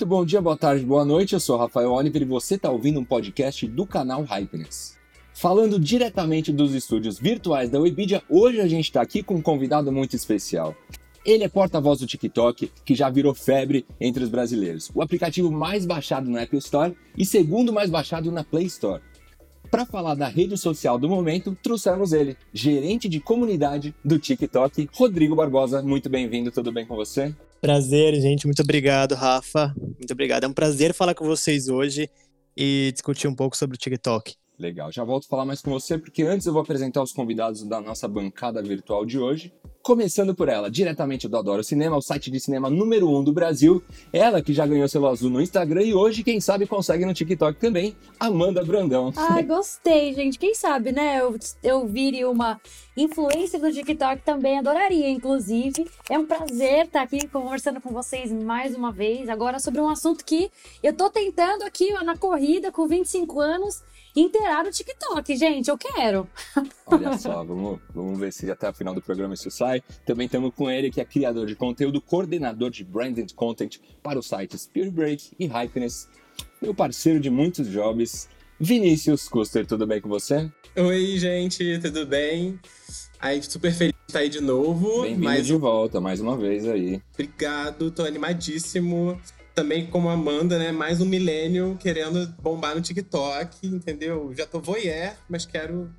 Muito bom dia, boa tarde, boa noite. Eu sou Rafael Oliver e você está ouvindo um podcast do canal Hypeness. Falando diretamente dos estúdios virtuais da Webidia, hoje a gente está aqui com um convidado muito especial. Ele é porta-voz do TikTok, que já virou febre entre os brasileiros. O aplicativo mais baixado no Apple Store e segundo mais baixado na Play Store. Para falar da rede social do momento, trouxemos ele, gerente de comunidade do TikTok, Rodrigo Barbosa. Muito bem-vindo, tudo bem com você? Prazer, gente. Muito obrigado, Rafa. Muito obrigado. É um prazer falar com vocês hoje e discutir um pouco sobre o TikTok. Legal, já volto a falar mais com você, porque antes eu vou apresentar os convidados da nossa bancada virtual de hoje. Começando por ela, diretamente do Adoro Cinema, o site de cinema número 1 um do Brasil. Ela que já ganhou selo azul no Instagram e hoje, quem sabe, consegue no TikTok também, Amanda Brandão. Ai, gostei, gente. Quem sabe, né? Eu, eu vire uma influência do TikTok também, adoraria, inclusive. É um prazer estar aqui conversando com vocês mais uma vez, agora sobre um assunto que eu tô tentando aqui na corrida com 25 anos inteirar o TikTok, gente. Eu quero. Olha só, vamos, vamos ver se até o final do programa isso sai. Também estamos com ele, que é criador de conteúdo, coordenador de branded content para os sites Spirit Break e Hypeness. Meu parceiro de muitos jobs, Vinícius Custer. Tudo bem com você? Oi, gente, tudo bem? Aí, super feliz de estar aí de novo. Bem-vindo mais... de volta, mais uma vez aí. Obrigado, tô animadíssimo também como Amanda, né? Mais um milênio querendo bombar no TikTok, entendeu? Já tô voyeur, mas quero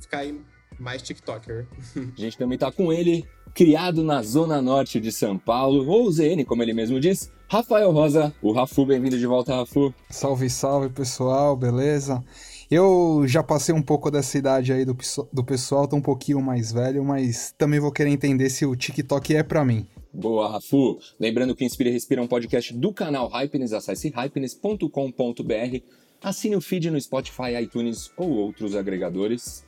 ficar aí mais TikToker. A gente também tá com ele, criado na zona norte de São Paulo, ou ZN, como ele mesmo diz, Rafael Rosa, o Rafu, bem-vindo de volta, Rafu. Salve, salve, pessoal, beleza? Eu já passei um pouco dessa idade aí do, do pessoal, tô um pouquinho mais velho, mas também vou querer entender se o TikTok é para mim. Boa, Rafu. Lembrando que Inspira e Respira é um podcast do canal Hypeness. Acesse hypeness.com.br. Assine o feed no Spotify, iTunes ou outros agregadores.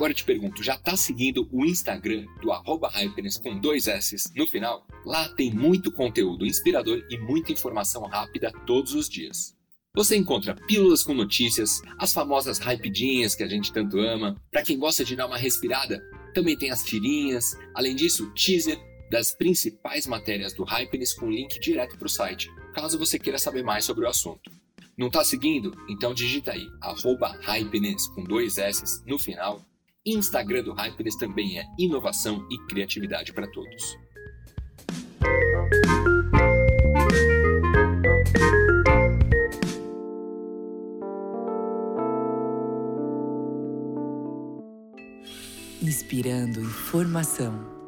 Agora eu te pergunto, já tá seguindo o Instagram do arroba com dois S no final? Lá tem muito conteúdo inspirador e muita informação rápida todos os dias. Você encontra pílulas com notícias, as famosas hypedinhas que a gente tanto ama. Para quem gosta de dar uma respirada, também tem as tirinhas. Além disso, teaser das principais matérias do Hypeness com link direto para o site, caso você queira saber mais sobre o assunto. Não está seguindo? Então digita aí, arroba Hypeness com dois S no final Instagram do Hypeness também é inovação e criatividade para todos. Inspirando informação.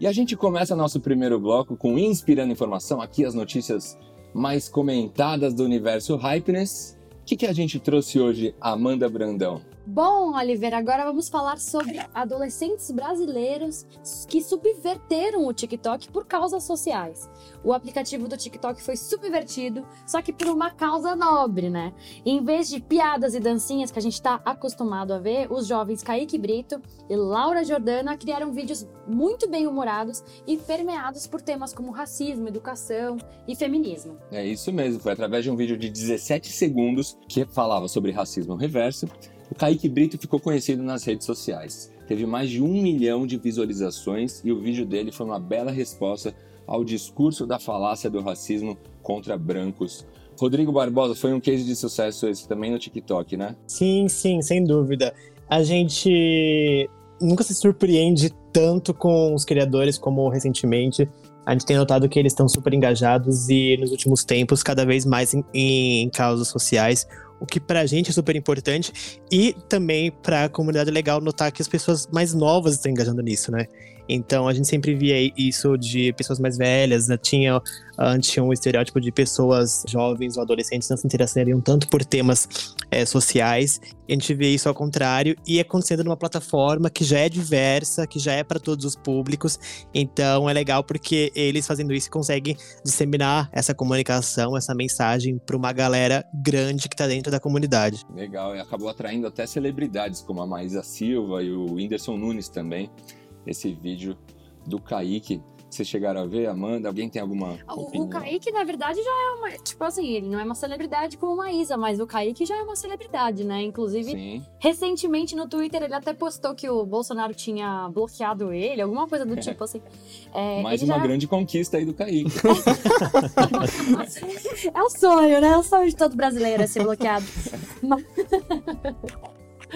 E a gente começa nosso primeiro bloco com Inspirando Informação, aqui as notícias mais comentadas do universo Hypeness. O que, que a gente trouxe hoje, Amanda Brandão? Bom, Oliveira, agora vamos falar sobre adolescentes brasileiros que subverteram o TikTok por causas sociais. O aplicativo do TikTok foi subvertido, só que por uma causa nobre, né? Em vez de piadas e dancinhas que a gente está acostumado a ver, os jovens Kaique Brito e Laura Jordana criaram vídeos muito bem humorados e permeados por temas como racismo, educação e feminismo. É isso mesmo, foi através de um vídeo de 17 segundos que falava sobre racismo reverso o Kaique Brito ficou conhecido nas redes sociais. Teve mais de um milhão de visualizações e o vídeo dele foi uma bela resposta ao discurso da falácia do racismo contra brancos. Rodrigo Barbosa foi um case de sucesso esse também no TikTok, né? Sim, sim, sem dúvida. A gente nunca se surpreende tanto com os criadores como recentemente. A gente tem notado que eles estão super engajados e nos últimos tempos cada vez mais em, em causas sociais o que pra gente é super importante e também pra comunidade legal notar que as pessoas mais novas estão engajando nisso, né? Então a gente sempre via isso de pessoas mais velhas, né? tinha antes tinha um estereótipo de pessoas jovens ou adolescentes não se interessariam tanto por temas é, sociais. A gente vê isso ao contrário e acontecendo numa plataforma que já é diversa, que já é para todos os públicos. Então é legal porque eles fazendo isso conseguem disseminar essa comunicação, essa mensagem para uma galera grande que está dentro da comunidade. Legal, e acabou atraindo até celebridades como a Maísa Silva e o Whindersson Nunes também. Esse vídeo do Kaique vocês chegaram a ver, Amanda? Alguém tem alguma opinião? O Kaique, na verdade, já é uma. Tipo assim, ele não é uma celebridade como a Isa, mas o Kaique já é uma celebridade, né? Inclusive, Sim. recentemente no Twitter ele até postou que o Bolsonaro tinha bloqueado ele, alguma coisa do tipo assim. É, Mais uma já... grande conquista aí do Kaique. é o sonho, né? É o sonho de todo brasileiro é ser bloqueado.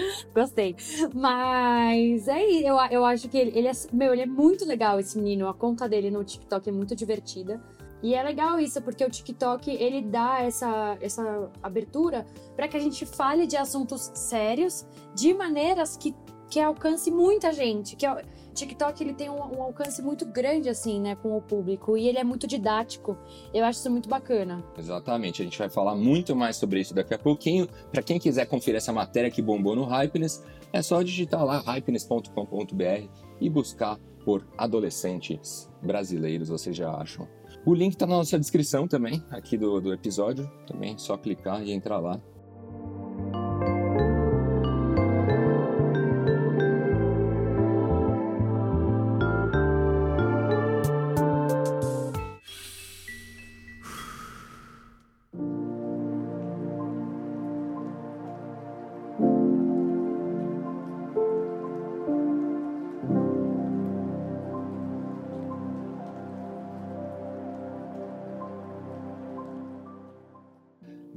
Gostei. Mas é eu, eu acho que ele, ele é. Meu, ele é muito legal, esse menino. A conta dele no TikTok é muito divertida. E é legal isso, porque o TikTok ele dá essa, essa abertura para que a gente fale de assuntos sérios de maneiras que, que alcance muita gente. Que, TikTok ele tem um, um, alcance muito grande assim, né, com o público e ele é muito didático. Eu acho isso muito bacana. Exatamente. A gente vai falar muito mais sobre isso daqui a pouquinho. Para quem quiser conferir essa matéria que bombou no Hypeness, é só digitar lá hypeness.com.br e buscar por adolescentes brasileiros, vocês já acham. O link está na nossa descrição também, aqui do, do episódio. Também só clicar e entrar lá.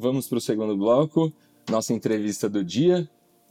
Vamos para o segundo bloco, nossa entrevista do dia,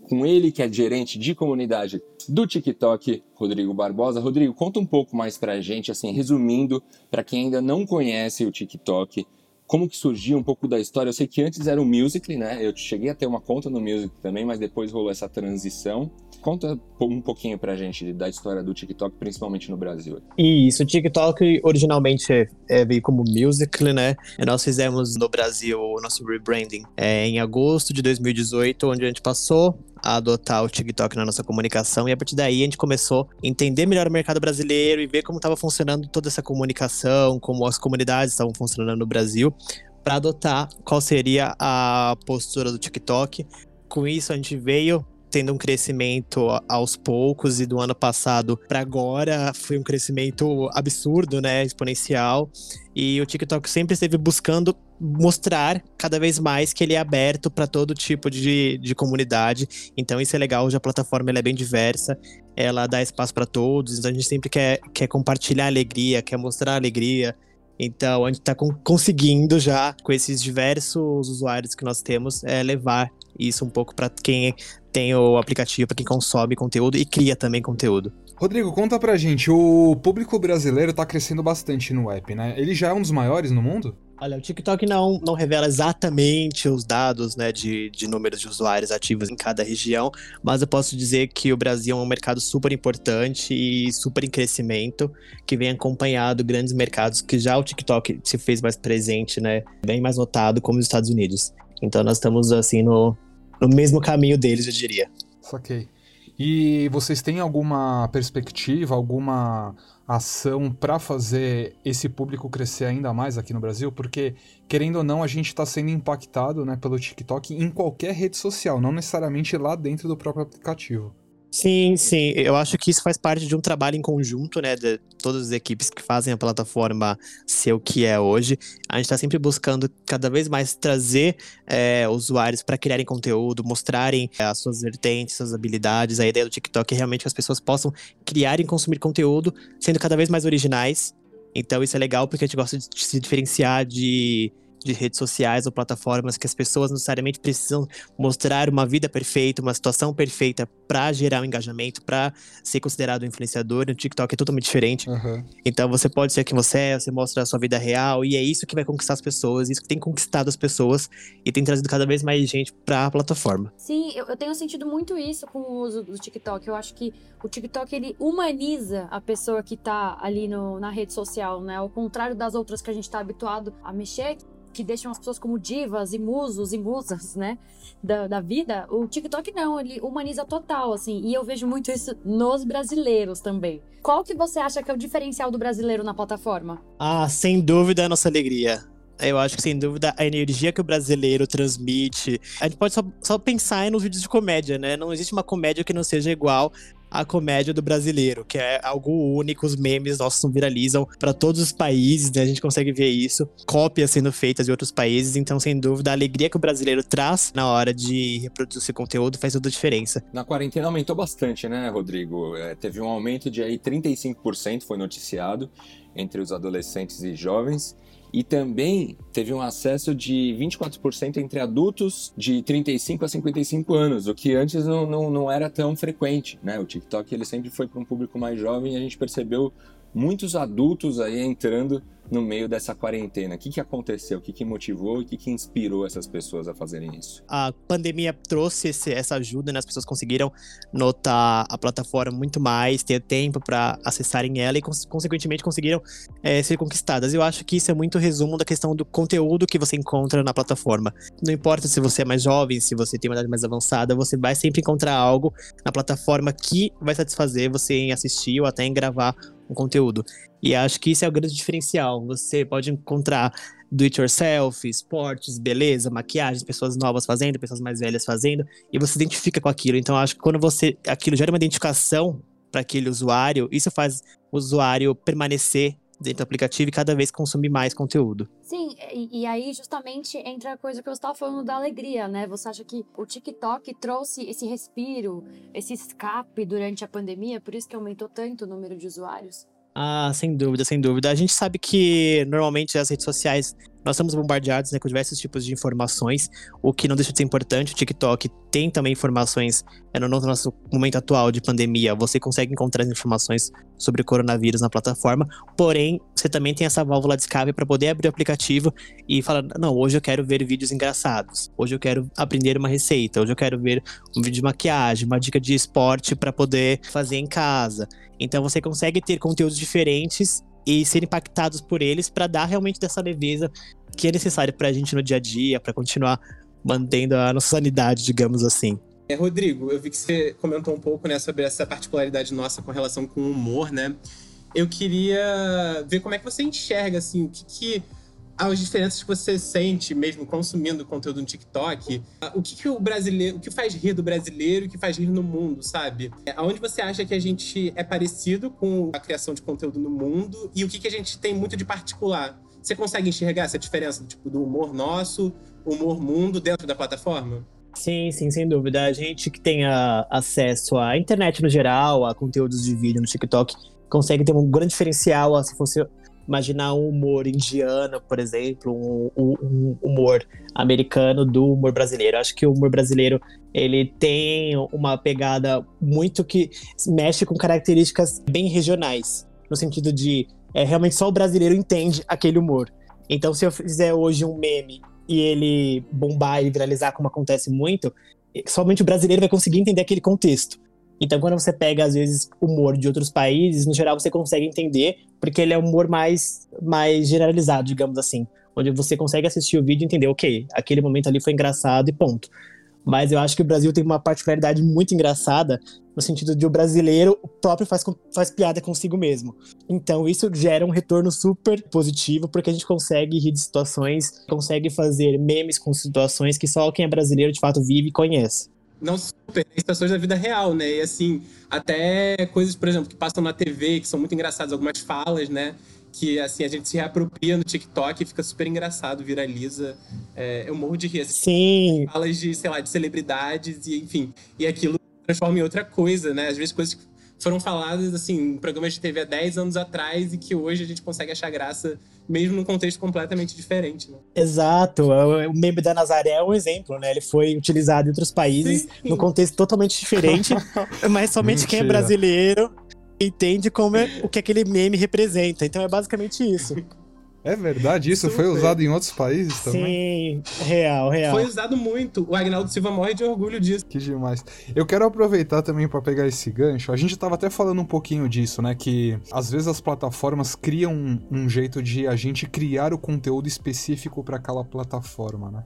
com ele que é gerente de comunidade do TikTok, Rodrigo Barbosa. Rodrigo, conta um pouco mais para a gente, assim, resumindo, para quem ainda não conhece o TikTok, como que surgiu um pouco da história. Eu sei que antes era o Musical.ly, né? Eu cheguei a ter uma conta no Musical também, mas depois rolou essa transição. Conta um pouquinho pra gente da história do TikTok, principalmente no Brasil. Isso, o TikTok originalmente é, veio como Musical.ly, né? E nós fizemos no Brasil o nosso rebranding é, em agosto de 2018, onde a gente passou a adotar o TikTok na nossa comunicação e a partir daí a gente começou a entender melhor o mercado brasileiro e ver como estava funcionando toda essa comunicação, como as comunidades estavam funcionando no Brasil, para adotar qual seria a postura do TikTok. Com isso a gente veio tendo um crescimento aos poucos e do ano passado para agora foi um crescimento absurdo, né, exponencial. E o TikTok sempre esteve buscando mostrar cada vez mais que ele é aberto para todo tipo de, de comunidade. Então isso é legal, hoje a plataforma é bem diversa, ela dá espaço para todos, então a gente sempre quer, quer compartilhar alegria, quer mostrar alegria. Então a gente está conseguindo já, com esses diversos usuários que nós temos, é, levar isso um pouco para quem tem o aplicativo, para quem consome conteúdo e cria também conteúdo. Rodrigo, conta pra gente, o público brasileiro tá crescendo bastante no app, né? Ele já é um dos maiores no mundo? Olha, o TikTok não, não revela exatamente os dados né, de, de números de usuários ativos em cada região, mas eu posso dizer que o Brasil é um mercado super importante e super em crescimento, que vem acompanhado grandes mercados que já o TikTok se fez mais presente, né, bem mais notado, como os Estados Unidos. Então nós estamos assim no, no mesmo caminho deles, eu diria. Saquei. E vocês têm alguma perspectiva, alguma ação para fazer esse público crescer ainda mais aqui no Brasil? Porque, querendo ou não, a gente está sendo impactado né, pelo TikTok em qualquer rede social, não necessariamente lá dentro do próprio aplicativo. Sim, sim. Eu acho que isso faz parte de um trabalho em conjunto, né? De todas as equipes que fazem a plataforma ser o que é hoje. A gente está sempre buscando cada vez mais trazer é, usuários para criarem conteúdo, mostrarem é, as suas vertentes, suas habilidades. A ideia do TikTok é realmente que as pessoas possam criar e consumir conteúdo, sendo cada vez mais originais. Então isso é legal porque a gente gosta de se diferenciar de de redes sociais ou plataformas que as pessoas necessariamente precisam mostrar uma vida perfeita, uma situação perfeita para gerar um engajamento, para ser considerado um influenciador. No TikTok é totalmente diferente. Uhum. Então você pode ser quem você é, você mostra a sua vida real e é isso que vai conquistar as pessoas, isso que tem conquistado as pessoas e tem trazido cada vez mais gente para a plataforma. Sim, eu, eu tenho sentido muito isso com o uso do TikTok. Eu acho que o TikTok ele humaniza a pessoa que tá ali no, na rede social, né? Ao contrário das outras que a gente tá habituado a mexer, que deixam as pessoas como divas e musos e musas, né? Da, da vida, o TikTok não, ele humaniza total, assim. E eu vejo muito isso nos brasileiros também. Qual que você acha que é o diferencial do brasileiro na plataforma? Ah, sem dúvida, é a nossa alegria. Eu acho que, sem dúvida, a energia que o brasileiro transmite. A gente pode só, só pensar nos vídeos de comédia, né? Não existe uma comédia que não seja igual a comédia do brasileiro, que é algo único, os memes nossos viralizam para todos os países, né? A gente consegue ver isso, cópias sendo feitas de outros países, então sem dúvida a alegria que o brasileiro traz na hora de reproduzir esse conteúdo faz toda a diferença. Na quarentena aumentou bastante, né, Rodrigo? É, teve um aumento de aí 35% foi noticiado entre os adolescentes e jovens. E também teve um acesso de 24% entre adultos de 35 a 55 anos, o que antes não, não, não era tão frequente. Né? O TikTok ele sempre foi para um público mais jovem e a gente percebeu muitos adultos aí entrando no meio dessa quarentena. O que, que aconteceu? O que, que motivou e o que, que inspirou essas pessoas a fazerem isso? A pandemia trouxe esse, essa ajuda, né? As pessoas conseguiram notar a plataforma muito mais, ter tempo para acessarem ela e, consequentemente, conseguiram é, ser conquistadas. Eu acho que isso é muito resumo da questão do conteúdo que você encontra na plataforma. Não importa se você é mais jovem, se você tem uma idade mais avançada, você vai sempre encontrar algo na plataforma que vai satisfazer você em assistir ou até em gravar um conteúdo. E acho que isso é o grande diferencial. Você pode encontrar do it yourself, esportes, beleza, maquiagem, pessoas novas fazendo, pessoas mais velhas fazendo, e você se identifica com aquilo. Então acho que quando você aquilo gera uma identificação para aquele usuário, isso faz o usuário permanecer dentro do aplicativo e cada vez consumir mais conteúdo. Sim, e, e, aí justamente entra a coisa que eu estava falando da alegria, né? Você acha que o TikTok trouxe esse respiro, esse escape durante a pandemia, por isso que aumentou tanto o número de usuários? Ah, sem dúvida, sem dúvida. A gente sabe que normalmente as redes sociais nós estamos bombardeados né, com diversos tipos de informações, o que não deixa de ser importante. O TikTok tem também informações, é, no nosso momento atual de pandemia, você consegue encontrar informações sobre o coronavírus na plataforma, porém, você também tem essa válvula de escape para poder abrir o aplicativo e falar: não, hoje eu quero ver vídeos engraçados, hoje eu quero aprender uma receita, hoje eu quero ver um vídeo de maquiagem, uma dica de esporte para poder fazer em casa. Então você consegue ter conteúdos diferentes e ser impactados por eles para dar realmente dessa leveza que é necessária para a gente no dia a dia, para continuar mantendo a nossa sanidade, digamos assim. É, Rodrigo, eu vi que você comentou um pouco né, sobre essa particularidade nossa com relação com o humor, né? Eu queria ver como é que você enxerga, assim, o que, que as diferenças que você sente mesmo consumindo conteúdo no TikTok, o que, que o brasileiro, o que faz rir do brasileiro o que faz rir no mundo, sabe? Aonde você acha que a gente é parecido com a criação de conteúdo no mundo e o que, que a gente tem muito de particular? Você consegue enxergar essa diferença tipo, do humor nosso, humor mundo dentro da plataforma? Sim, sim, sem dúvida. A gente que tem acesso à internet no geral, a conteúdos de vídeo no TikTok, consegue ter um grande diferencial se fosse imaginar um humor indiano, por exemplo, um, um, humor americano do humor brasileiro. Acho que o humor brasileiro ele tem uma pegada muito que mexe com características bem regionais, no sentido de é, realmente só o brasileiro entende aquele humor. Então, se eu fizer hoje um meme e ele bombar e viralizar, como acontece muito, somente o brasileiro vai conseguir entender aquele contexto. Então, quando você pega, às vezes, humor de outros países, no geral você consegue entender, porque ele é um humor mais, mais generalizado, digamos assim. Onde você consegue assistir o vídeo e entender, ok, aquele momento ali foi engraçado e ponto. Mas eu acho que o Brasil tem uma particularidade muito engraçada, no sentido de o brasileiro próprio faz, faz piada consigo mesmo. Então isso gera um retorno super positivo, porque a gente consegue rir de situações, consegue fazer memes com situações que só quem é brasileiro de fato vive e conhece não super, tem situações da vida real, né? E assim, até coisas, por exemplo, que passam na TV, que são muito engraçadas, algumas falas, né? Que assim, a gente se reapropria no TikTok e fica super engraçado, viraliza. É, eu morro de rir. Assim, Sim. Falas de, sei lá, de celebridades e enfim. E aquilo transforma em outra coisa, né? Às vezes coisas que foram faladas, assim, em programas de TV há 10 anos atrás e que hoje a gente consegue achar graça mesmo num contexto completamente diferente, né? Exato. O meme da Nazaré é um exemplo, né? Ele foi utilizado em outros países Sim. num contexto totalmente diferente, mas somente quem é Mentira. brasileiro entende como é, o que aquele meme representa. Então é basicamente isso. É verdade, isso foi Super. usado em outros países também? Sim, real, real. Foi usado muito. O Agnaldo Silva morre de orgulho disso. Que demais. Eu quero aproveitar também para pegar esse gancho. A gente tava até falando um pouquinho disso, né? Que às vezes as plataformas criam um, um jeito de a gente criar o conteúdo específico para aquela plataforma, né?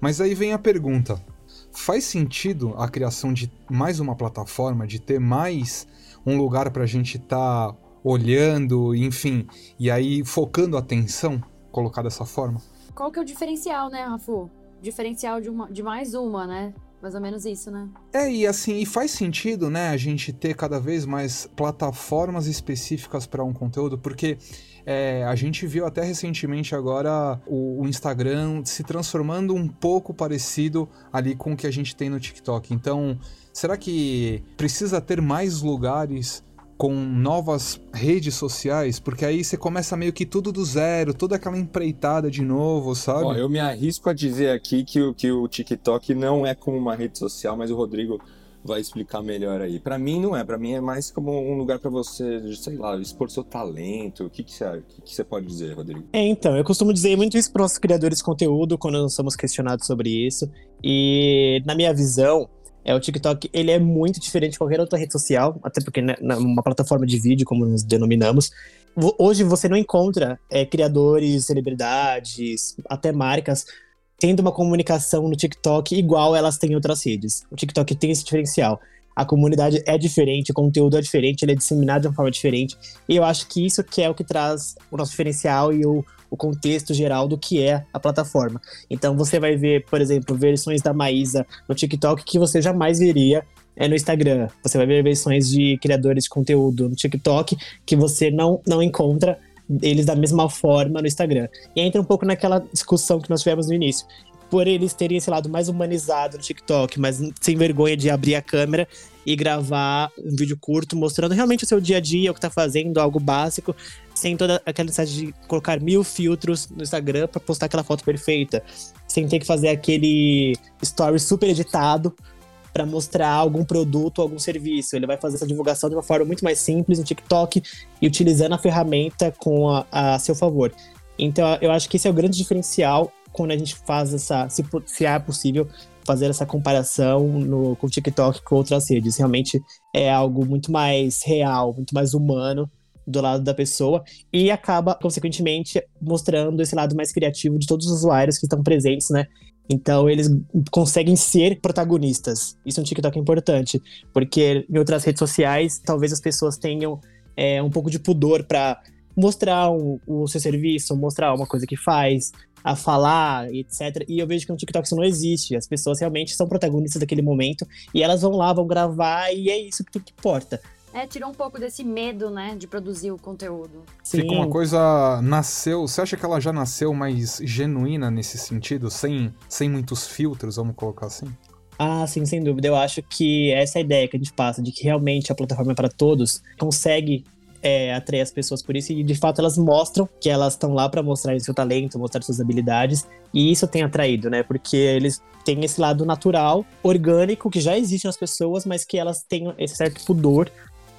Mas aí vem a pergunta: faz sentido a criação de mais uma plataforma, de ter mais um lugar para a gente estar olhando, enfim, e aí focando a atenção, colocar dessa forma? Qual que é o diferencial, né, Rafu? Diferencial de, uma, de mais uma, né? Mais ou menos isso, né? É, e assim, e faz sentido, né, a gente ter cada vez mais plataformas específicas para um conteúdo, porque é, a gente viu até recentemente agora o, o Instagram se transformando um pouco parecido ali com o que a gente tem no TikTok. Então, será que precisa ter mais lugares com novas redes sociais? Porque aí você começa meio que tudo do zero, toda aquela empreitada de novo, sabe? Ó, eu me arrisco a dizer aqui que, o- que o TikTok não é como uma rede social, mas o Rodrigo vai explicar melhor aí. Pra mim não é, pra mim é mais como um lugar pra você, sei lá, expor seu talento. O que que você, o que que você pode dizer, Rodrigo? É, então, eu costumo dizer muito isso para nossos criadores de conteúdo quando nós somos questionados sobre isso. E na minha visão, é o TikTok, ele é muito diferente de qualquer outra rede social, até porque né, uma plataforma de vídeo, como nos denominamos. Hoje você não encontra é, criadores, celebridades, até marcas tendo uma comunicação no TikTok igual elas têm em outras redes. O TikTok tem esse diferencial. A comunidade é diferente, o conteúdo é diferente, ele é disseminado de uma forma diferente. E eu acho que isso que é o que traz o nosso diferencial e o, o contexto geral do que é a plataforma. Então você vai ver, por exemplo, versões da Maísa no TikTok que você jamais veria é, no Instagram. Você vai ver versões de criadores de conteúdo no TikTok que você não, não encontra eles da mesma forma no Instagram. E entra um pouco naquela discussão que nós tivemos no início. Por eles terem esse lado mais humanizado no TikTok, mas sem vergonha de abrir a câmera e gravar um vídeo curto mostrando realmente o seu dia a dia, o que tá fazendo, algo básico, sem toda aquela necessidade de colocar mil filtros no Instagram pra postar aquela foto perfeita, sem ter que fazer aquele story super editado pra mostrar algum produto algum serviço. Ele vai fazer essa divulgação de uma forma muito mais simples no TikTok e utilizando a ferramenta com a, a seu favor. Então, eu acho que esse é o grande diferencial quando a gente faz essa, se, se é possível, fazer essa comparação no, com o TikTok com outras redes. Realmente é algo muito mais real, muito mais humano do lado da pessoa e acaba, consequentemente, mostrando esse lado mais criativo de todos os usuários que estão presentes, né? Então eles conseguem ser protagonistas. Isso no TikTok é importante, porque em outras redes sociais talvez as pessoas tenham é, um pouco de pudor para mostrar o, o seu serviço, mostrar uma coisa que faz, a falar, etc. E eu vejo que no TikTok isso não existe. As pessoas realmente são protagonistas daquele momento e elas vão lá, vão gravar e é isso que importa. É, tirou um pouco desse medo, né, de produzir o conteúdo. Fica uma coisa nasceu. Você acha que ela já nasceu mais genuína nesse sentido, sem, sem muitos filtros, vamos colocar assim? Ah, sim, sem dúvida. Eu acho que essa é ideia que a gente passa, de que realmente a plataforma é para todos, consegue é, atrair as pessoas por isso, e de fato elas mostram que elas estão lá para mostrar seu talento, mostrar suas habilidades, e isso tem atraído, né? Porque eles têm esse lado natural, orgânico, que já existe nas pessoas, mas que elas têm esse certo pudor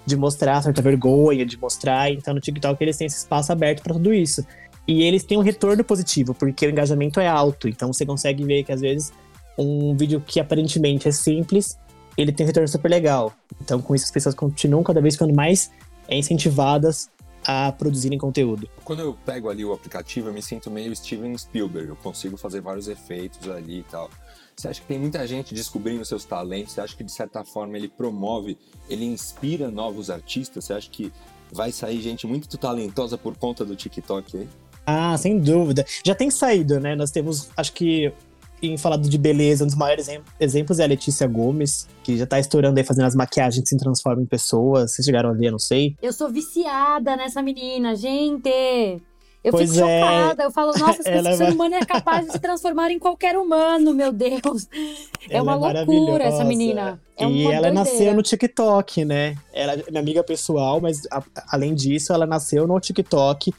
de mostrar, certa vergonha de mostrar. Então no TikTok eles têm esse espaço aberto para tudo isso. E eles têm um retorno positivo, porque o engajamento é alto. Então você consegue ver que às vezes um vídeo que aparentemente é simples, ele tem um retorno super legal. Então com isso as pessoas continuam cada vez ficando mais incentivadas a produzirem conteúdo. Quando eu pego ali o aplicativo, eu me sinto meio Steven Spielberg. Eu consigo fazer vários efeitos ali e tal. Você acha que tem muita gente descobrindo seus talentos? Você acha que de certa forma ele promove, ele inspira novos artistas? Você acha que vai sair gente muito talentosa por conta do TikTok aí? Ah, sem dúvida. Já tem saído, né? Nós temos, acho que em falado de beleza, um dos maiores exem- exemplos é a Letícia Gomes, que já tá estourando aí fazendo as maquiagens que se transformam em pessoas. Vocês chegaram a ver, não sei. Eu sou viciada nessa menina, gente. Eu Pois fico é. chocada. Eu falo, nossa, esse Ela ser humano é capaz de se transformar em qualquer humano, meu Deus. É Ela uma loucura maravilhosa. essa menina. É e ela doideira. nasceu no TikTok, né? Ela é minha amiga pessoal, mas a- além disso, ela nasceu no TikTok.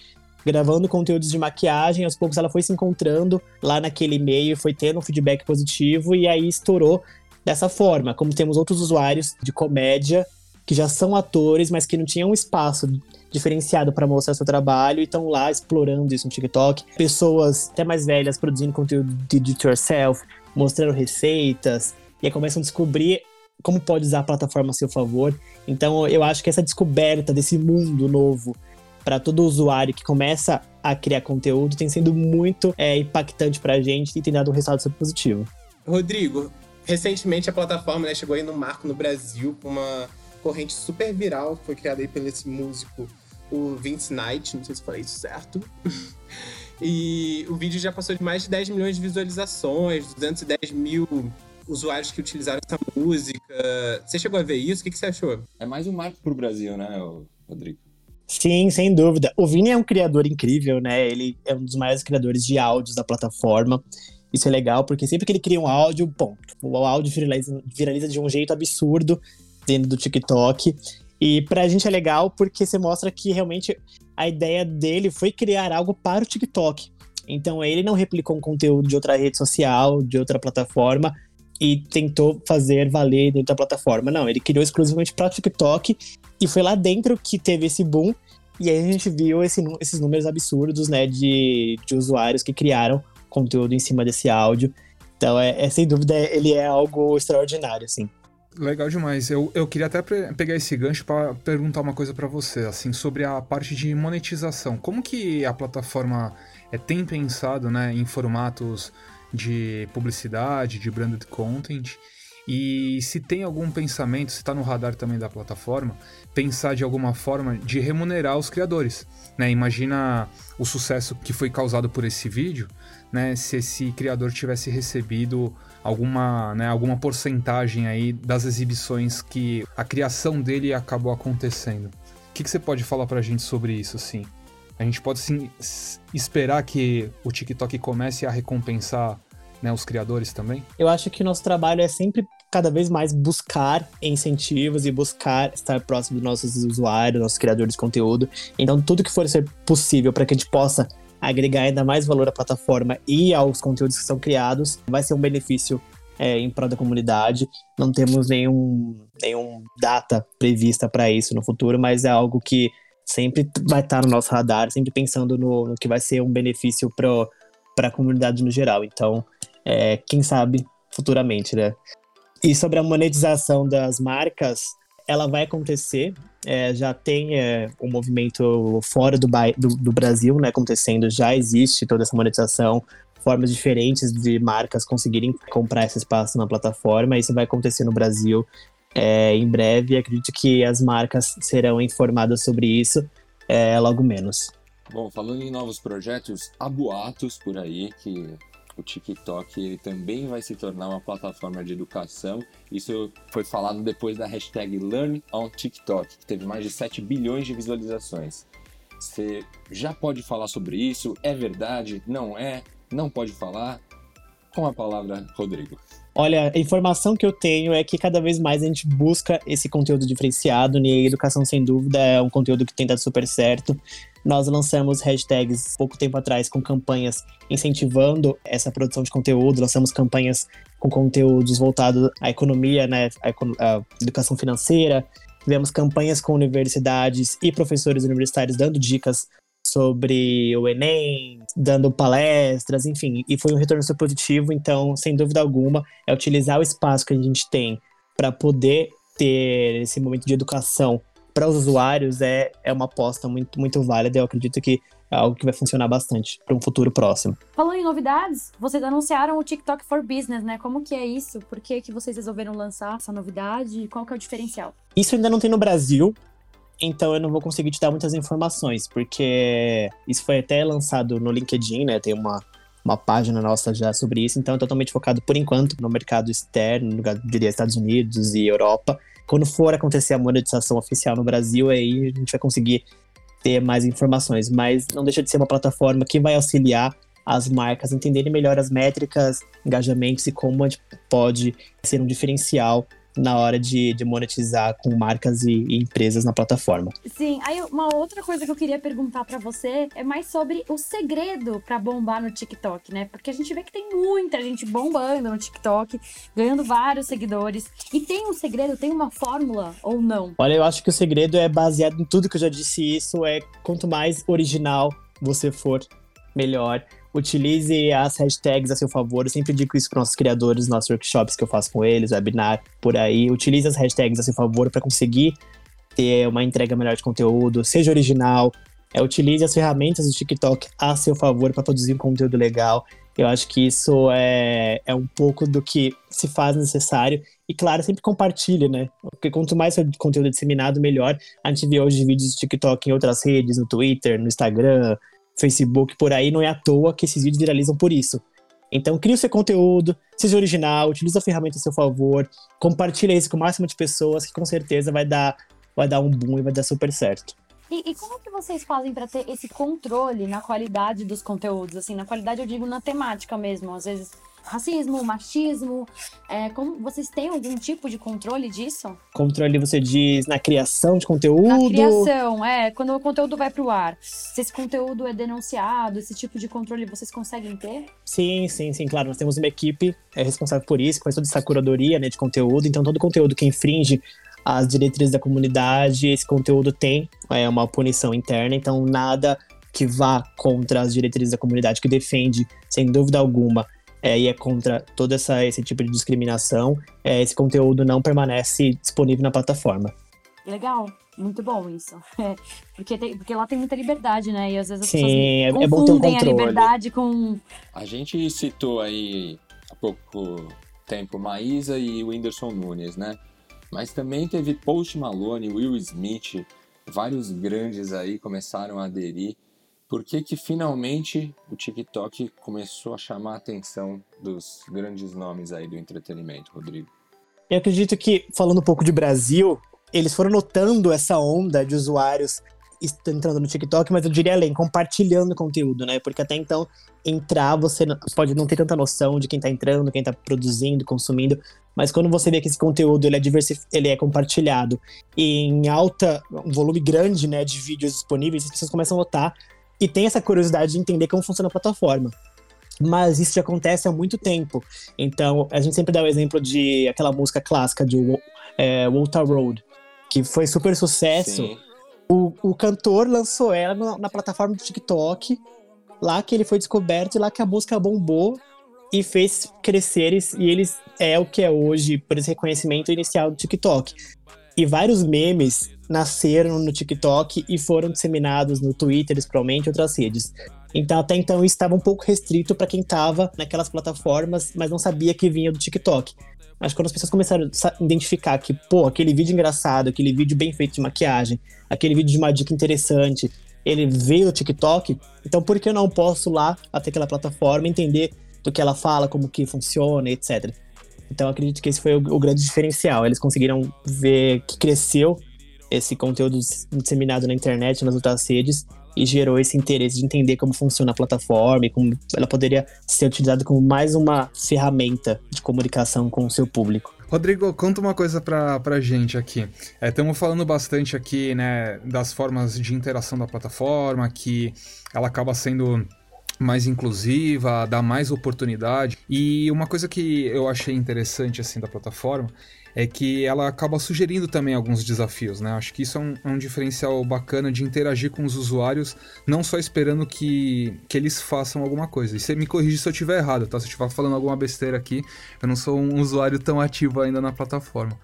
gravando conteúdos de maquiagem, aos poucos ela foi se encontrando lá naquele meio, foi tendo um feedback positivo e aí estourou dessa forma. Como temos outros usuários de comédia que já são atores, mas que não tinham um espaço diferenciado para mostrar seu trabalho e estão lá explorando isso no TikTok. Pessoas até mais velhas produzindo conteúdo de do it yourself, mostrando receitas, e aí começam a descobrir como pode usar a plataforma a seu favor. Então eu acho que essa descoberta desse mundo novo para todo usuário que começa a criar conteúdo tem sido muito é, impactante para a gente e tem dado um resultado super positivo. Rodrigo, recentemente a plataforma né, chegou aí no marco no Brasil com uma corrente super viral que foi criada aí pelo esse músico, o Vince Knight, não sei se falei isso certo. e o vídeo já passou de mais de 10 milhões de visualizações, 210 mil usuários que utilizaram essa música. Você chegou a ver isso? O que, que você achou? É mais um marco pro Brasil, né, Rodrigo? Sim, sem dúvida. O Vini é um criador incrível, né? Ele é um dos maiores criadores de áudios da plataforma. Isso é legal, porque sempre que ele cria um áudio, bom, o áudio viraliza, viraliza de um jeito absurdo do TikTok. E pra gente é legal porque você mostra que realmente a ideia dele foi criar algo para o TikTok. Então ele não replicou um conteúdo de outra rede social, de outra plataforma, e tentou fazer valer dentro da plataforma. Não, ele criou exclusivamente para o TikTok e foi lá dentro que teve esse boom. E aí a gente viu esse, esses números absurdos, né, de, de usuários que criaram conteúdo em cima desse áudio. Então, é, é sem dúvida, ele é algo extraordinário, assim. Legal demais. Eu, eu queria até pegar esse gancho para perguntar uma coisa para você, assim, sobre a parte de monetização. Como que a plataforma é, tem pensado, né, em formatos de publicidade, de branded content? E se tem algum pensamento, se está no radar também da plataforma, pensar de alguma forma de remunerar os criadores. Né? Imagina o sucesso que foi causado por esse vídeo, né? se esse criador tivesse recebido alguma, né, alguma porcentagem aí das exibições que a criação dele acabou acontecendo. O que, que você pode falar para a gente sobre isso, assim? A gente pode sim esperar que o TikTok comece a recompensar né, os criadores também? Eu acho que o nosso trabalho é sempre cada vez mais buscar incentivos e buscar estar próximo dos nossos usuários, nossos criadores de conteúdo. Então, tudo que for ser possível para que a gente possa agregar ainda mais valor à plataforma e aos conteúdos que são criados, vai ser um benefício é, em prol da comunidade. Não temos nenhum, nenhum data prevista para isso no futuro, mas é algo que sempre vai estar no nosso radar, sempre pensando no, no que vai ser um benefício para a comunidade no geral. Então, é, quem sabe futuramente, né? E sobre a monetização das marcas, ela vai acontecer. É, já tem é, um movimento fora do, do, do, Brasil né, acontecendo, já existe toda essa monetização, formas diferentes de marcas conseguirem comprar esse espaço na plataforma. Isso vai acontecer no Brasil é, em breve. Acredito que as marcas serão informadas sobre isso é, logo menos. Bom, falando em novos projetos, há boatos por aí que o TikTok ele também vai se tornar uma plataforma de educação. Isso foi falado depois da hashtag Learn on TikTok, que teve mais de 7 bilhões de visualizações. Você já pode falar sobre isso? É verdade? Não é? Não pode falar? Com a palavra, Rodrigo. Olha, a informação que eu tenho é que cada vez mais a gente busca esse conteúdo diferenciado, e a educação, sem dúvida, é um conteúdo que tem dado super certo. Nós lançamos hashtags pouco tempo atrás com campanhas incentivando essa produção de conteúdo, lançamos campanhas com conteúdos voltados à economia, né, à, educação financeira. Tivemos campanhas com universidades e professores universitários dando dicas sobre o Enem, dando palestras, enfim, e foi um retorno super positivo. Então, sem dúvida alguma, é utilizar o espaço que a gente tem para poder ter esse momento de educação para os usuários é, é uma aposta muito, muito válida. Eu acredito que é algo que vai funcionar bastante para um futuro próximo. Falando em novidades, vocês anunciaram o TikTok for Business, né? Como que é isso? Por que, que vocês resolveram lançar essa novidade? Qual que é o diferencial? Isso ainda não tem no Brasil, então eu não vou conseguir te dar muitas informações, porque isso foi até lançado no LinkedIn, né? Tem uma, uma página nossa já sobre isso, então é totalmente focado por enquanto no mercado externo, no, diria Estados Unidos e Europa. Quando for acontecer a monetização oficial no Brasil, aí a gente vai conseguir ter mais informações. Mas não deixa de ser uma plataforma que vai auxiliar as marcas entenderem melhor as métricas, engajamentos e como a gente pode ser um diferencial na hora de, de monetizar com marcas e, e, empresas na plataforma. Sim, aí uma outra coisa que eu queria perguntar para você é mais sobre o segredo para bombar no TikTok, né? Porque a gente vê que tem muita gente bombando no TikTok, ganhando vários seguidores. E tem um segredo, tem uma fórmula ou não? Olha, eu acho que o segredo é baseado em tudo que eu já disse isso, é quanto mais original você for, melhor utilize as hashtags a seu favor. Eu sempre digo isso para nossos criadores, nossos workshops que eu faço com eles, webinar, por aí. Utilize as hashtags a seu favor para conseguir ter uma entrega melhor de conteúdo, seja original. É, utilize as ferramentas do TikTok a seu favor para produzir um conteúdo legal. Eu acho que isso é, é um pouco do que se faz necessário. E, claro, sempre compartilhe, né? Porque quanto mais conteúdo disseminado, melhor. A gente vê hoje vídeos do TikTok em outras redes, no Twitter, no Instagram, Facebook, por aí, não é à toa que esses vídeos viralizam por isso. Então, crie o seu conteúdo, seja original, utilize a ferramenta a seu favor, compartilhe isso com o máximo de pessoas, que com certeza vai dar, vai dar um boom e vai dar super certo. E, e como que vocês fazem para ter esse controle na qualidade dos conteúdos? Assim, na qualidade eu digo na temática mesmo. Às vezes racismo, machismo. É, como vocês têm algum tipo de controle disso? Controle, você diz, na criação de conteúdo? Na criação, é. Quando o conteúdo vai para o ar. Se esse conteúdo é denunciado, esse tipo de controle vocês conseguem ter? Sim, sim, sim, claro. Nós temos uma equipe é, responsável por isso, que faz toda essa curadoria né, de conteúdo. Então, todo conteúdo que infringe as diretrizes da comunidade, esse conteúdo tem é, uma punição interna. Então, nada que vá contra as diretrizes da comunidade, que defende, sem dúvida alguma, é, e é contra todo essa, esse tipo de discriminação, é, esse conteúdo não permanece disponível na plataforma. Legal, muito bom isso. É, porque, tem, porque lá tem muita liberdade, né? E às vezes as Sim, pessoas é, é bom ter um controle. a liberdade com. A gente citou aí há pouco tempo Maísa e o Whindersson Nunes, né? Mas também teve Post Malone, Will Smith, vários grandes aí começaram a aderir por que, que finalmente o TikTok começou a chamar a atenção dos grandes nomes aí do entretenimento, Rodrigo? Eu acredito que, falando um pouco de Brasil, eles foram notando essa onda de usuários entrando no TikTok, mas eu diria além, compartilhando conteúdo, né? Porque até então, entrar, você pode não ter tanta noção de quem tá entrando, quem tá produzindo, consumindo, mas quando você vê que esse conteúdo ele é, ele é compartilhado e em alta, um volume grande, né, de vídeos disponíveis, as pessoas começam a notar e tem essa curiosidade de entender como funciona a plataforma. Mas isso já acontece há muito tempo. Então, a gente sempre dá o exemplo de aquela música clássica de é, Walter Road, que foi super sucesso. O, o, cantor lançou ela na, na, plataforma do TikTok, lá que ele foi descoberto e lá que a música bombou e fez crescer. E eles é o que é hoje por esse reconhecimento inicial do TikTok. E vários memes nasceram no TikTok e foram disseminados no Twitter, principalmente, outras redes. Então, até então, isso estava um pouco restrito para quem estava naquelas plataformas, mas não sabia que vinha do TikTok. Mas quando as pessoas começaram a identificar que, pô, aquele vídeo engraçado, aquele vídeo bem feito de maquiagem, aquele vídeo de uma dica interessante, ele veio do TikTok, então por que eu não posso lá até aquela plataforma entender do que ela fala, como que funciona, etc. Então acredito que esse foi o, o grande diferencial. Eles conseguiram ver que cresceu esse conteúdo disseminado na internet, nas outras redes, e gerou esse interesse de entender como funciona a plataforma e como ela poderia ser utilizada como mais uma ferramenta de comunicação com o seu público. Rodrigo, conta uma coisa pra, pra gente aqui. Estamos é, falando bastante aqui, né, das formas de interação da plataforma, que ela acaba sendo mais inclusiva, dá mais oportunidade. E uma coisa que eu achei interessante assim da plataforma é que ela acaba sugerindo também alguns desafios, né? Acho que isso é um, é um, diferencial bacana de interagir com os usuários, não só esperando que, que eles façam alguma coisa. E você me corrige se eu estiver errado, tá? Se eu estiver falando alguma besteira aqui, eu não sou um usuário tão ativo ainda na plataforma.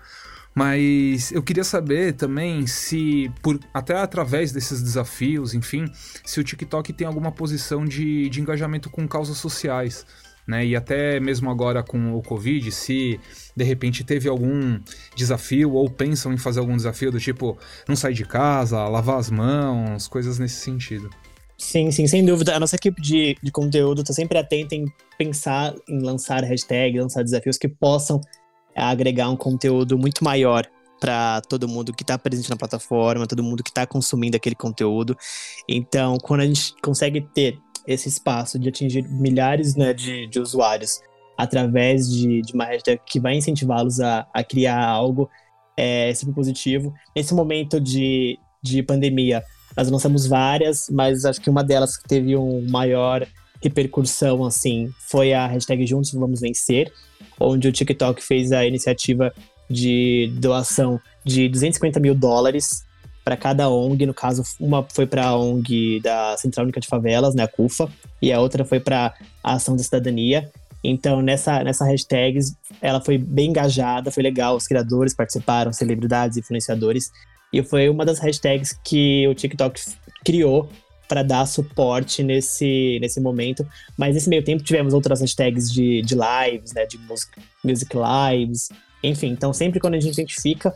Mas eu queria saber também se, por, até através desses desafios, enfim, se o TikTok tem alguma posição de, de engajamento com causas sociais. Né? E até mesmo agora com o Covid, se de repente teve algum desafio ou pensam em fazer algum desafio do tipo não sair de casa, lavar as mãos, coisas nesse sentido. Sim, sim, sem dúvida. A nossa equipe de, de conteúdo está sempre atenta em pensar em lançar hashtags, lançar desafios que possam agregar um conteúdo muito maior para todo mundo que está presente na plataforma, todo mundo que está consumindo aquele conteúdo. Então, quando a gente consegue ter esse espaço de atingir milhares né, de, de usuários através de, de uma hashtag que vai incentivá-los a, a criar algo é super positivo. Nesse momento de, de pandemia, nós lançamos várias, mas acho que uma delas que teve um maior repercussão, assim, foi a hashtag Juntos Vamos Vencer, onde o TikTok fez a iniciativa de doação de 250 mil dólares para cada ONG. No caso, uma foi para a ONG da Central Única de Favelas, né, a CUFA, e a outra foi para a Ação da Cidadania. Então, nessa, nessa hashtag, ela foi bem engajada, foi legal. Os criadores participaram, celebridades, influenciadores. E foi uma das hashtags que o TikTok criou para dar suporte nesse, nesse momento. Mas nesse meio tempo tivemos outras hashtags de, de lives, né? De music, music lives. Enfim, então sempre quando a gente identifica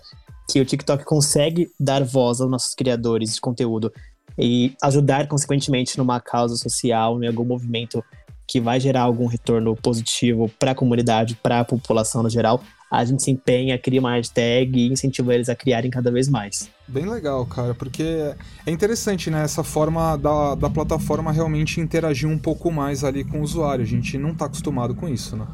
que o TikTok consegue dar voz aos nossos criadores de conteúdo e ajudar, consequentemente, numa causa social, em algum movimento que vai gerar algum retorno positivo para a comunidade, para a população no geral, a gente se empenha, cria uma hashtag e incentiva eles a criarem cada vez mais. Bem legal, cara, porque é interessante, né? Essa forma da, da plataforma realmente interagir um pouco mais ali com o usuário. A gente não tá acostumado com isso, né?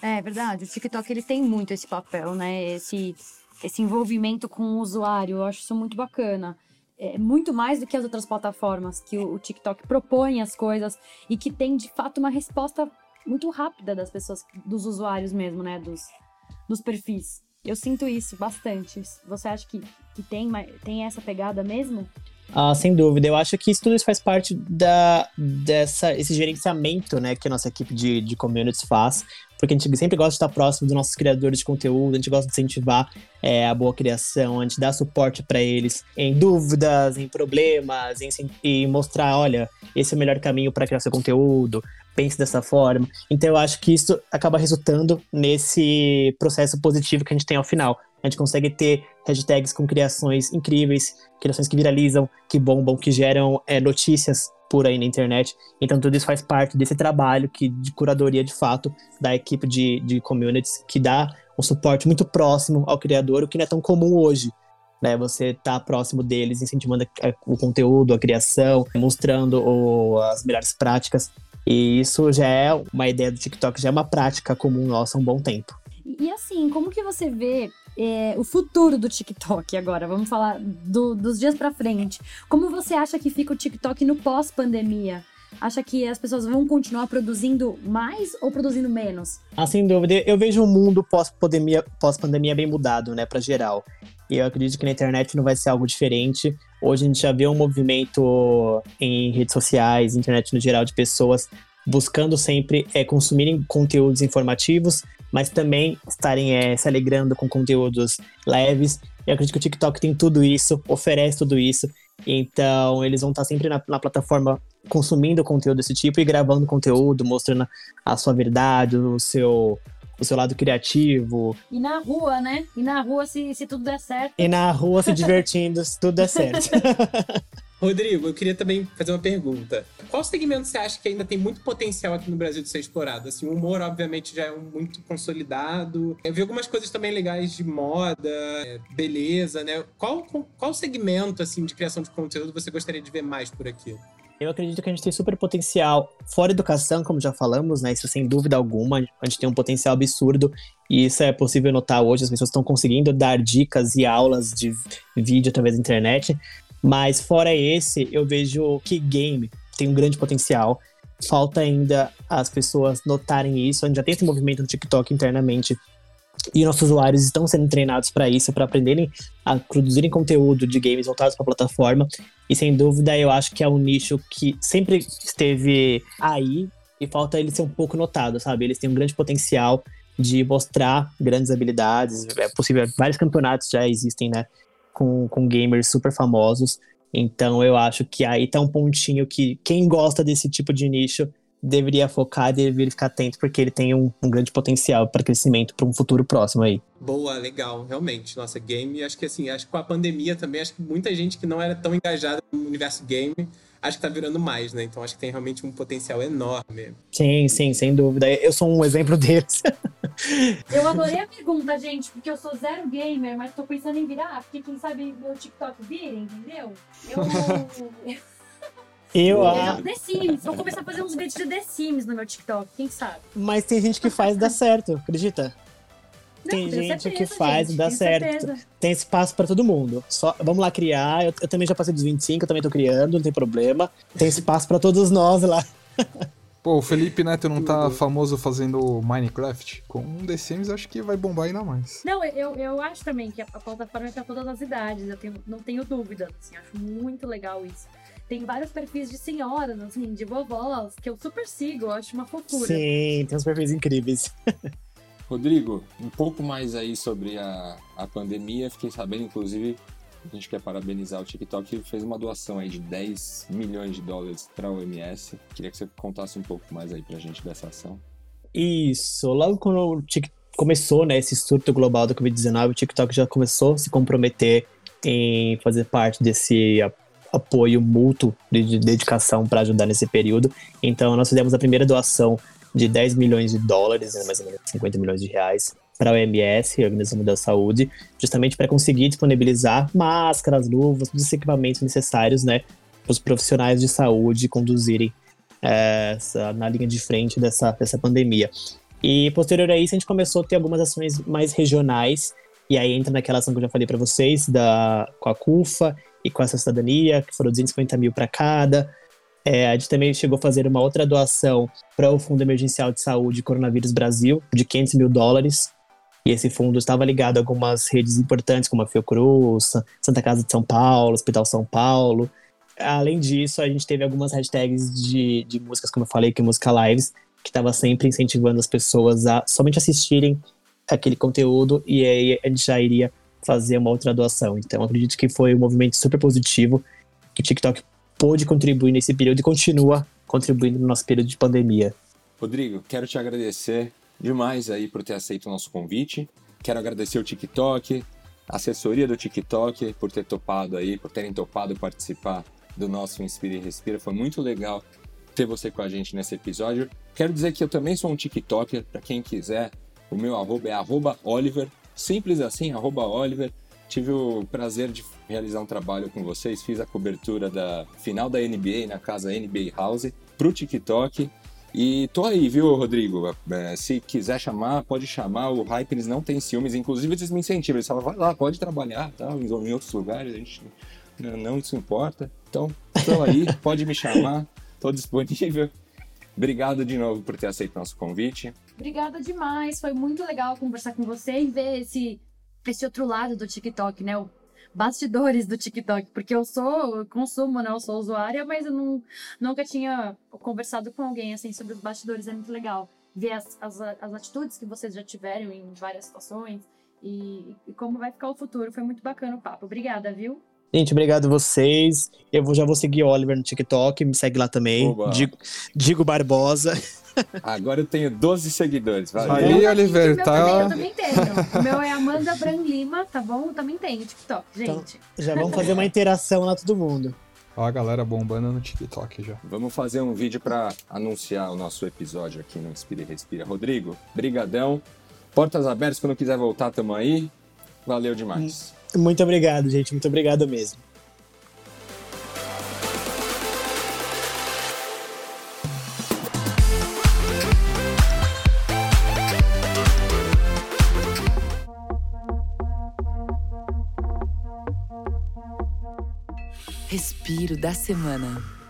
É verdade, o TikTok ele tem muito esse papel, né? Esse, esse envolvimento com o usuário, eu acho isso muito bacana. É muito mais do que as outras plataformas que o, o TikTok propõe as coisas e que tem de fato uma resposta muito rápida das pessoas, dos usuários mesmo, né? Dos, dos perfis. Eu sinto isso bastante. Você acha que, que tem, tem essa pegada mesmo? Ah, sem dúvida. Eu acho que isso tudo isso faz parte da, dessa, esse gerenciamento né, que a nossa equipe de, de communities faz porque a gente sempre gosta de estar próximo dos nossos criadores de conteúdo, a gente gosta de incentivar é, a boa criação, a gente dá suporte para eles em dúvidas, em problemas, em, e mostrar, olha, esse é o melhor caminho para criar seu conteúdo, pense dessa forma. Então eu acho que isso acaba resultando nesse processo positivo que a gente tem ao final. A gente consegue ter hashtags com criações incríveis, criações que viralizam, que bombam, que geram é, notícias por aí na internet. Então tudo isso faz parte desse trabalho que, de curadoria de fato da equipe de, de communities, que dá um suporte muito próximo ao criador, o que não é tão comum hoje. Né, você tá próximo deles, incentivando o conteúdo, a criação, mostrando o, as melhores práticas. E isso já é uma ideia do TikTok, já é uma prática comum nossa há um bom tempo. E assim, como que você vê é, o futuro do TikTok agora? Vamos falar do, dos dias para frente. Como você acha que fica o TikTok no pós-pandemia? Acha que as pessoas vão continuar produzindo mais ou produzindo menos? Ah, sem dúvida. Eu vejo o um mundo pós-pandemia pós -pandemia bem mudado, né, para geral. E eu acredito que na internet não vai ser algo diferente. Hoje a gente já vê um movimento em redes sociais, internet no geral, de pessoas buscando sempre é, consumirem conteúdos informativos, mas também estarem é, se alegrando com conteúdos leves. Eu acredito que o TikTok tem tudo isso, oferece tudo isso. Então, eles vão estar sempre na, na plataforma consumindo conteúdo desse tipo e gravando conteúdo, mostrando a sua verdade, o seu, o seu lado criativo. E na rua, né? E na rua, se, se tudo der certo. E na rua se divertindo, se tudo der certo. Rodrigo, eu queria também fazer uma pergunta. Qual segmento você acha que ainda tem muito potencial aqui no Brasil de ser explorado? Assim, o humor, obviamente, já é um muito consolidado. Eu vi algumas coisas também legais de moda, beleza, né? Qual, qual segmento, assim, de criação de conteúdo você gostaria de ver mais por aqui? Eu acredito que a gente tem super potencial. Fora educação, como já falamos, né? Isso sem dúvida alguma. A gente tem um potencial absurdo. E isso é possível notar hoje. As pessoas estão conseguindo dar dicas e aulas de vídeo através da internet. Mas fora esse, eu vejo que game tem um grande potencial. Falta ainda as pessoas notarem isso. A gente já tem esse movimento no TikTok internamente. E nossos usuários estão sendo treinados para isso, para aprenderem a produzirem conteúdo de games voltados para a plataforma. E sem dúvida, eu acho que é um nicho que sempre esteve aí e falta ele ser um pouco notado, sabe? Eles têm um grande potencial de mostrar grandes habilidades. É possível, vários campeonatos já existem, né? Com, com gamers super famosos. Então eu acho que aí tá um pontinho que quem gosta desse tipo de nicho deveria focar e deveria ficar atento, porque ele tem um, um grande potencial para crescimento para um futuro próximo aí. Boa, legal, realmente. Nossa, game, acho que assim, acho que com a pandemia também, acho que muita gente que não era tão engajada no universo game acho que tá virando mais, né? Então acho que tem realmente um potencial enorme. Sim, sim, sem dúvida. Eu sou um exemplo deles. Eu adorei a pergunta, gente, porque eu sou zero gamer, mas tô pensando em virar, porque quem sabe meu TikTok vira, entendeu? Eu. Eu, É, The Sims. Vou começar a fazer uns vídeos de The Sims no meu TikTok, quem sabe? mas tem gente que faz dar certo, acredita? Não, Tem gente que faz gente, dar tenho certo. certeza. Tem espaço pra todo mundo. Só vamos lá criar. Eu, eu também já passei dos 25, eu também tô criando, não tem problema. Tem espaço pra todos nós lá. Pô, o Felipe Neto não tá famoso fazendo Minecraft? Com um The Sims, acho que vai bombar ainda mais. Não, eu, eu acho também que a, a plataforma é pra todas as idades, eu tenho, não tenho dúvida, assim, acho muito legal isso. Tem vários perfis de senhoras, assim, de vovós, que eu super sigo, eu acho uma fofura. Sim, tem uns perfis incríveis. Rodrigo, um pouco mais aí sobre a, a pandemia. Fiquei sabendo, inclusive, a gente quer parabenizar o TikTok, que fez uma doação aí de 10 milhões de dólares para a OMS. Queria que você contasse um pouco mais aí pra gente dessa ação. Isso, logo quando o Tik- começou, né, esse surto global da Covid-19, o TikTok já começou a se comprometer em fazer parte desse a- apoio mútuo de dedicação para ajudar nesse período. Então, nós fizemos a primeira doação de 10 milhões de dólares, né, mais ou menos 50 milhões de reais, para a OMS, a Organização Mundial da Saúde, justamente para conseguir disponibilizar máscaras, luvas, todos os equipamentos necessários, né, para os profissionais de saúde conduzirem eh, essa, na linha de frente dessa, dessa pandemia. E posterior a isso, a gente começou a ter algumas ações mais regionais, e aí entra naquela ação que eu já falei para vocês, da, com a CUFA e com essa cidadania, que foram 250 mil para cada. É, a gente também chegou a fazer uma outra doação para o Fundo Emergencial de Saúde Coronavírus Brasil, de 500 mil dólares. E esse fundo estava ligado a algumas redes importantes, como a Fiocruz, Santa Casa de São Paulo, Hospital São Paulo. Além disso, a gente teve algumas hashtags de, de músicas, como eu falei, que é música lives, que estava sempre incentivando as pessoas a somente assistirem aquele conteúdo e aí a gente já iria fazer uma outra doação. Então, acredito que foi um movimento super positivo que o TikTok pôde contribuir nesse período e continua contribuindo no nosso período de pandemia. Rodrigo, quero te agradecer demais aí por ter aceito o nosso convite. Quero agradecer o TikTok, a assessoria do TikTok por ter topado aí, por terem topado participar do nosso Inspira e Respira. Foi muito legal ter você com a gente nesse episódio. Quero dizer que eu também sou um TikToker, para quem quiser. O meu arroba é arroba Oliver, simples assim, arroba Oliver. Tive o prazer de realizar um trabalho com vocês, fiz a cobertura da final da NBA na casa NBA House pro TikTok. E tô aí, viu, Rodrigo? É, se quiser chamar, pode chamar. O Hype eles não tem ciúmes. Inclusive, eles me incentivam. Eles falam, vai lá, pode trabalhar, tá? em em outros lugares, a gente não, isso importa. Então, tô aí, pode me chamar, tô disponível. Obrigado de novo por ter aceito nosso convite. Obrigada demais, foi muito legal conversar com você e ver esse, esse outro lado do TikTok, né? O bastidores do TikTok, porque eu sou, consumo, né? Eu sou usuária, mas eu não, nunca tinha conversado com alguém assim sobre os bastidores, é muito legal ver as, as, as atitudes que vocês já tiveram em várias situações e, e como vai ficar o futuro. Foi muito bacana o papo. Obrigada, viu? Gente, obrigado vocês. Eu vou- já vou seguir o Oliver no TikTok, me segue lá também. Digo, Digo Barbosa. Agora eu tenho 12 seguidores. Valeu. Aí, Oliver, meu tá- também, eu também tenho. O meu é Amanda Bran Lima, tá bom? Eu também tenho TikTok, Então- gente. Já vamos fazer uma interação lá, todo mundo. Ó, a galera bombando no TikTok já. Vamos fazer um vídeo para anunciar o nosso episódio aqui no Inspira e Respira. Rodrigo, brigadão. Portas abertas, quando quiser voltar, tamo aí. Valeu demais. Muito obrigado, gente. Muito obrigado mesmo. Respiro da semana.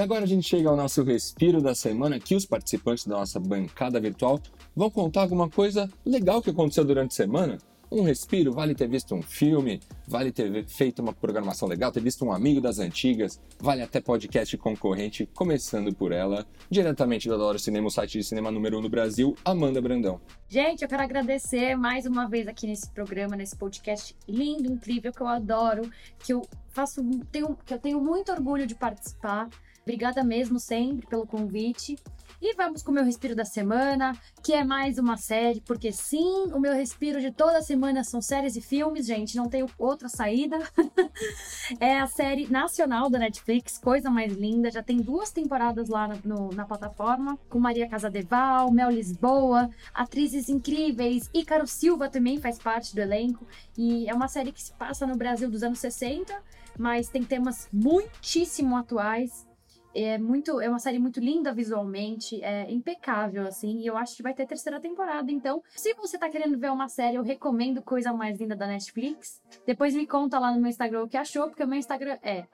E agora a gente chega ao nosso respiro da semana, que os participantes da nossa bancada virtual vão contar alguma coisa legal que aconteceu durante a semana. Um respiro vale ter visto um filme, vale ter feito uma programação legal, ter visto um amigo das antigas, vale até podcast concorrente, começando por ela, diretamente da Dora Cinema, o site de cinema número 1 um no Brasil, Amanda Brandão. Gente, eu quero agradecer mais uma vez aqui nesse programa, nesse podcast lindo, incrível, que eu adoro, que eu faço, tenho, que eu tenho muito orgulho de participar. Obrigada mesmo sempre pelo convite. E vamos com o meu respiro da semana, que é mais uma série, porque sim, o meu respiro de toda semana são séries e filmes, gente, não tem outra saída. é a série nacional da Netflix, coisa mais linda, já tem duas temporadas lá no, na plataforma, com Maria Casadeval, Mel Lisboa, atrizes incríveis, Ícaro Silva também faz parte do elenco, e é uma série que se passa no Brasil dos anos 60, mas tem temas muitíssimo atuais é muito, é uma série muito linda visualmente, é impecável assim, e eu acho que vai ter terceira temporada. Então, se você tá querendo ver uma série, eu recomendo Coisa Mais Linda da Netflix. Depois me conta lá no meu Instagram o que achou, porque o meu Instagram é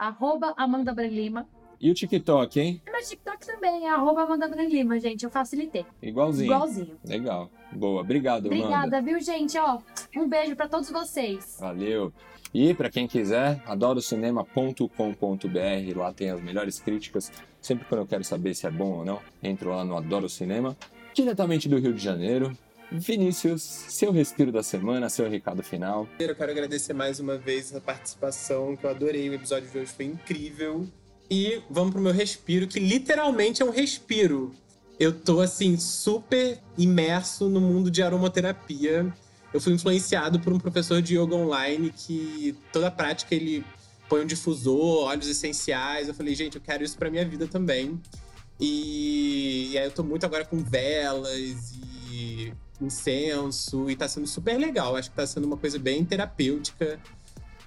@amanda_branlima. E o TikTok, hein? E meu TikTok também é arroba Amanda Branlima, gente. Eu facilitei. Igualzinho. Igualzinho. Legal. Boa. Obrigado, Amanda. Obrigada, viu, gente? Ó, um beijo para todos vocês. Valeu. E para quem quiser, adorocinema.com.br, lá tem as melhores críticas. Sempre quando eu quero saber se é bom ou não, entro lá no Adoro Cinema, diretamente do Rio de Janeiro. Vinícius, seu respiro da semana, seu recado final. Eu quero agradecer mais uma vez a participação, que eu adorei. O episódio de hoje foi incrível. E vamos pro meu respiro, que literalmente é um respiro. Eu tô, assim, super imerso no mundo de aromaterapia eu fui influenciado por um professor de yoga online que toda prática ele põe um difusor, óleos essenciais. Eu falei, gente, eu quero isso para minha vida também. E, e aí eu tô muito agora com velas e incenso e tá sendo super legal. Acho que tá sendo uma coisa bem terapêutica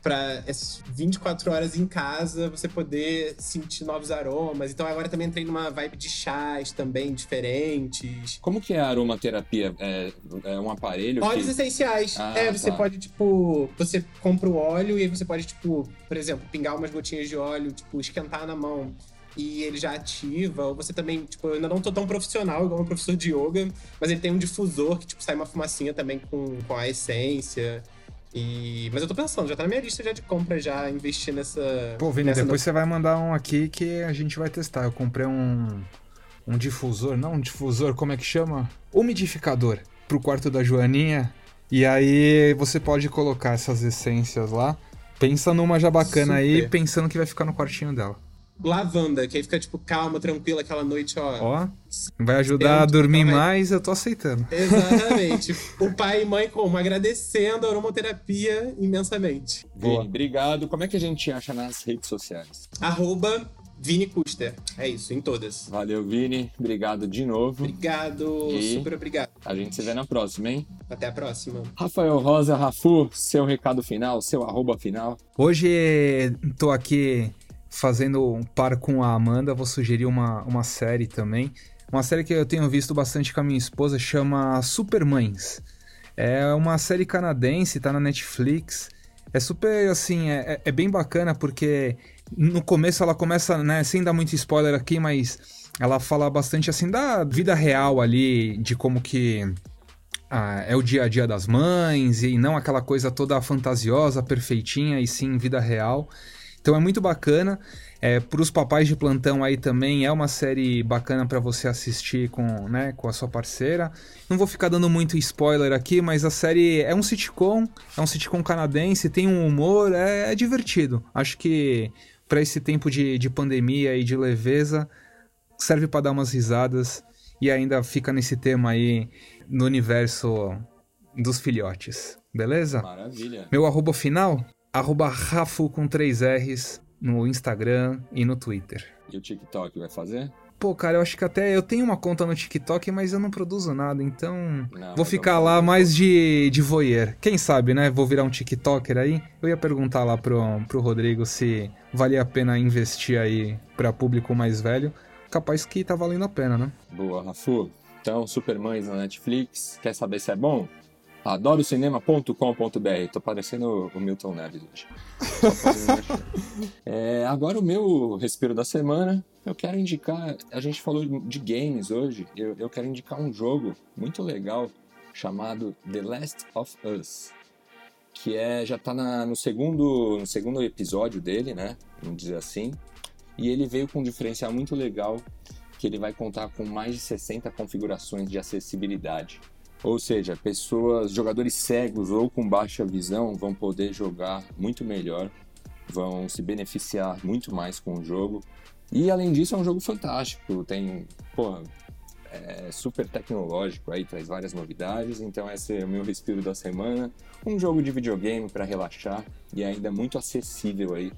para essas 24 horas em casa você poder sentir novos aromas. Então agora também entrei numa vibe de chás também diferentes. Como que é a aromaterapia? É, é um aparelho? Óleos que... essenciais. Ah, é, você tá. pode, tipo, você compra o óleo e aí você pode, tipo, por exemplo, pingar umas gotinhas de óleo, tipo, esquentar na mão. E ele já ativa, ou você também, tipo, eu ainda não tô tão profissional igual um professor de yoga, mas ele tem um difusor que, tipo, sai uma fumacinha também com, com a essência. E... Mas eu tô pensando, já tá na minha lista já de compra, já investir nessa. Pô, Vini, nessa depois você vai mandar um aqui que a gente vai testar. Eu comprei um, um difusor, não um difusor, como é que chama? Umidificador pro quarto da Joaninha. E aí você pode colocar essas essências lá. Pensa numa já bacana aí, Super. pensando que vai ficar no quartinho dela. Lavanda, que aí fica, tipo, calma, tranquila aquela noite, ó. Ó, vai ajudar a Dentro, dormir então mais, eu tô aceitando. Exatamente. o pai e mãe como? Agradecendo a aromaterapia imensamente. Boa. Vini, obrigado. Como é que a gente te acha nas redes sociais? Arroba Vini Custer. É isso, em todas. Valeu, Vini. Obrigado de novo. Obrigado, E? super obrigado. A gente se vê na próxima, hein? Até a próxima. Rafael Rosa, Rafu, seu recado final, seu arroba final. Hoje tô aqui fazendo um par com a Amanda, vou sugerir uma, uma série também. Uma série que eu tenho visto bastante com a minha esposa, chama Supermães. É uma série canadense, tá na Netflix. É super, assim, é, é- é bem bacana porque no começo ela começa, né, sem dar muito spoiler aqui, mas ela fala bastante, assim, da vida real ali, de como que ah, é o dia a dia das mães e não aquela coisa toda fantasiosa, perfeitinha, e sim vida real. Então é muito bacana. É, para os papais de plantão aí também é uma série bacana para você assistir com, né, com a sua parceira. Não vou ficar dando muito spoiler aqui, mas a série é um sitcom, é um sitcom canadense, tem um humor, é, é divertido. Acho que para esse tempo de, de pandemia e de leveza serve para dar umas risadas e ainda fica nesse tema aí no universo dos filhotes, beleza? Maravilha. Meu arroba final, arroba Rafu com três R's no Instagram e no Twitter. E o TikTok vai fazer? Pô, cara, eu acho que até eu tenho uma conta no TikTok, mas eu não produzo nada, então Não, vou ficar vamos lá mais de, de voyeur. Quem sabe, né? Vou virar um TikToker aí. Eu ia perguntar lá pro, pro Rodrigo se valia a pena investir aí pra público mais velho. Capaz que tá valendo a pena, né? Boa, Rafu. Então, Supermães na Netflix. Quer saber se é bom? adorocinema.com.br. Tô parecendo o Milton Neves hoje. É, agora o meu respiro da semana, eu quero indicar. A gente falou de games hoje. Eu, eu quero indicar um jogo muito legal chamado The Last of Us. Que é, já tá na- no, segundo, no segundo episódio dele, né? Vamos dizer assim. E ele veio com um diferencial muito legal que ele vai contar com mais de 60 configurações de acessibilidade. Ou seja, pessoas, jogadores cegos ou com baixa visão vão poder jogar muito melhor, vão se beneficiar muito mais com o jogo. E além disso, é um jogo fantástico. Tem, pô, é super tecnológico aí, traz várias novidades. Então, esse é o meu respiro da semana. Um jogo de videogame para relaxar e ainda muito acessível aí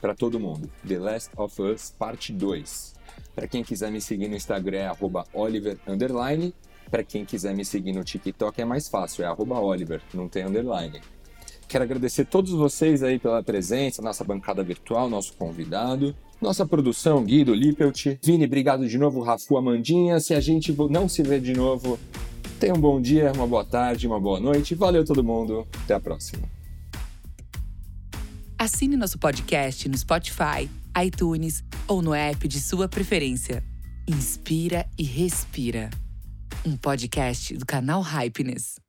para todo mundo. The Last of Us Parte 2. Para quem quiser me seguir no Instagram é Oliver Para quem quiser me seguir no TikTok é mais fácil, é Oliver, não tem underline. Quero agradecer todos vocês aí pela presença, nossa bancada virtual, nosso convidado. Nossa produção, Guido Lippelt. Vini, obrigado de novo, Rafu Amandinha. Se a gente não se vê de novo, tenha um bom dia, uma boa tarde, uma boa noite. Valeu todo mundo. Até a próxima. Assine nosso podcast no Spotify, iTunes ou no app de sua preferência. Inspira e respira. Um podcast do canal Hypeness.